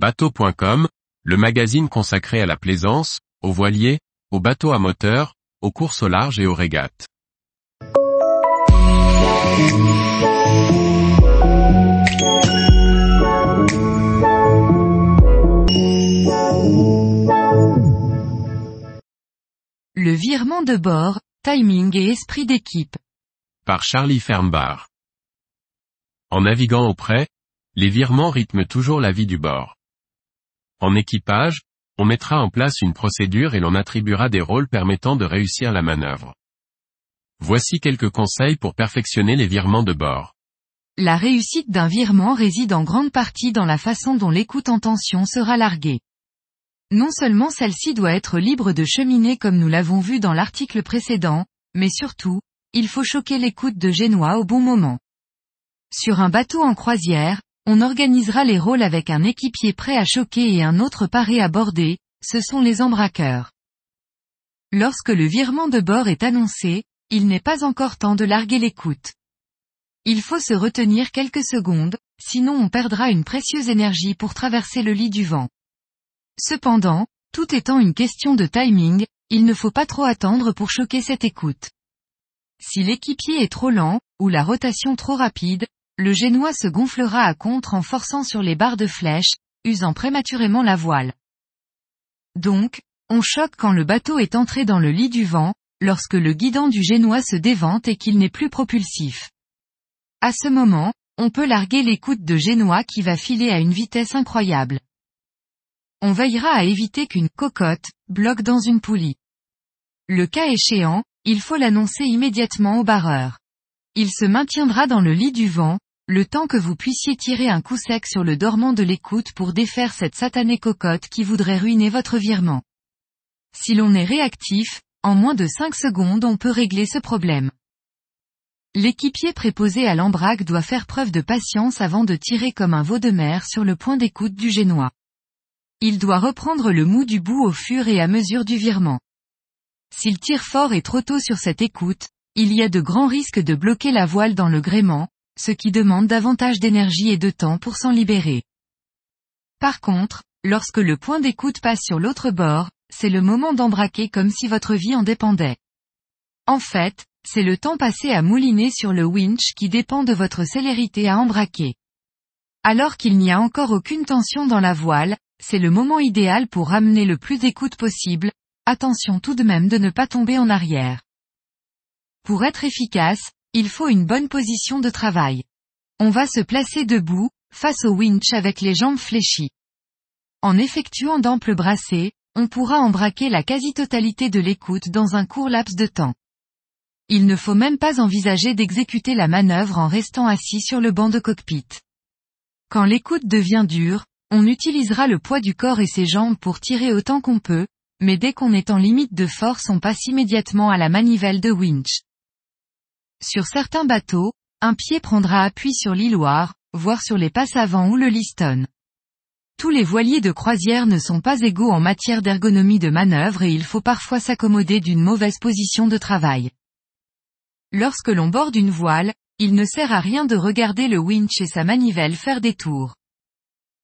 Bateau.com, le magazine consacré à la plaisance, aux voiliers, aux bateaux à moteur, aux courses au large et aux régates. Le virement de bord, timing et esprit d'équipe. Par Charlie Fernbar. En naviguant auprès, les virements rythment toujours la vie du bord. En équipage, on mettra en place une procédure et l'on attribuera des rôles permettant de réussir la manœuvre. Voici quelques conseils pour perfectionner les virements de bord. La réussite d'un virement réside en grande partie dans la façon dont l'écoute en tension sera larguée. Non seulement celle-ci doit être libre de cheminer comme nous l'avons vu dans l'article précédent, mais surtout, il faut choquer l'écoute de Génois au bon moment. Sur un bateau en croisière, on organisera les rôles avec un équipier prêt à choquer et un autre paré à border, ce sont les embraqueurs. Lorsque le virement de bord est annoncé, il n'est pas encore temps de larguer l'écoute. Il faut se retenir quelques secondes, sinon on perdra une précieuse énergie pour traverser le lit du vent. Cependant, tout étant une question de timing, il ne faut pas trop attendre pour choquer cette écoute. Si l'équipier est trop lent, ou la rotation trop rapide, le génois se gonflera à contre en forçant sur les barres de flèche, usant prématurément la voile. Donc, on choque quand le bateau est entré dans le lit du vent, lorsque le guidant du génois se dévente et qu'il n'est plus propulsif. À ce moment, on peut larguer l'écoute de génois qui va filer à une vitesse incroyable. On veillera à éviter qu'une cocotte bloque dans une poulie. Le cas échéant, il faut l'annoncer immédiatement au barreur. Il se maintiendra dans le lit du vent, le temps que vous puissiez tirer un coup sec sur le dormant de l'écoute pour défaire cette satanée cocotte qui voudrait ruiner votre virement. Si l'on est réactif, en moins de 5 secondes on peut régler ce problème. L'équipier préposé à l'embraque doit faire preuve de patience avant de tirer comme un veau de mer sur le point d'écoute du génois. Il doit reprendre le mou du bout au fur et à mesure du virement. S'il tire fort et trop tôt sur cette écoute, il y a de grands risques de bloquer la voile dans le gréement, ce qui demande davantage d'énergie et de temps pour s'en libérer. Par contre, lorsque le point d'écoute passe sur l'autre bord, c'est le moment d'embraquer comme si votre vie en dépendait. En fait, c'est le temps passé à mouliner sur le winch qui dépend de votre célérité à embraquer. Alors qu'il n'y a encore aucune tension dans la voile, c'est le moment idéal pour ramener le plus d'écoute possible, attention tout de même de ne pas tomber en arrière. Pour être efficace, il faut une bonne position de travail. On va se placer debout, face au winch avec les jambes fléchies. En effectuant d'amples brassées, on pourra embraquer la quasi-totalité de l'écoute dans un court laps de temps. Il ne faut même pas envisager d'exécuter la manœuvre en restant assis sur le banc de cockpit. Quand l'écoute devient dure, on utilisera le poids du corps et ses jambes pour tirer autant qu'on peut, mais dès qu'on est en limite de force on passe immédiatement à la manivelle de winch. Sur certains bateaux, un pied prendra appui sur l'îloir, voire sur les passes avant ou le liston. Tous les voiliers de croisière ne sont pas égaux en matière d'ergonomie de manœuvre et il faut parfois s'accommoder d'une mauvaise position de travail. Lorsque l'on borde une voile, il ne sert à rien de regarder le winch et sa manivelle faire des tours.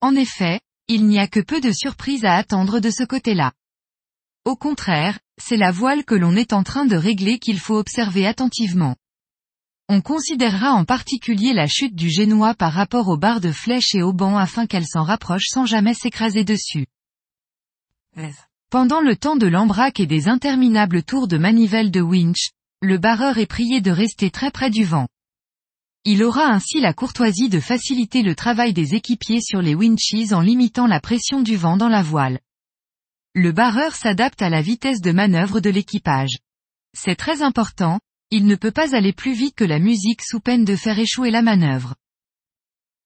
En effet, il n'y a que peu de surprises à attendre de ce côté-là. Au contraire, c'est la voile que l'on est en train de régler qu'il faut observer attentivement. On considérera en particulier la chute du génois par rapport aux barres de flèche et au banc afin qu'elle s'en rapproche sans jamais s'écraser dessus. Pendant le temps de l'embraque et des interminables tours de manivelle de winch, le barreur est prié de rester très près du vent. Il aura ainsi la courtoisie de faciliter le travail des équipiers sur les winches en limitant la pression du vent dans la voile. Le barreur s'adapte à la vitesse de manœuvre de l'équipage. C'est très important, il ne peut pas aller plus vite que la musique sous peine de faire échouer la manœuvre.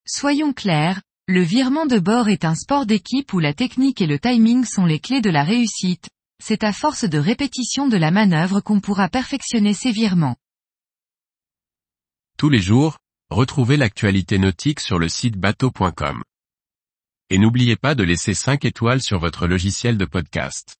Soyons clairs, le virement de bord est un sport d'équipe où la technique et le timing sont les clés de la réussite, c'est à force de répétition de la manœuvre qu'on pourra perfectionner ces virements. Tous les jours, retrouvez l'actualité nautique sur le site bateau.com. Et n'oubliez pas de laisser 5 étoiles sur votre logiciel de podcast.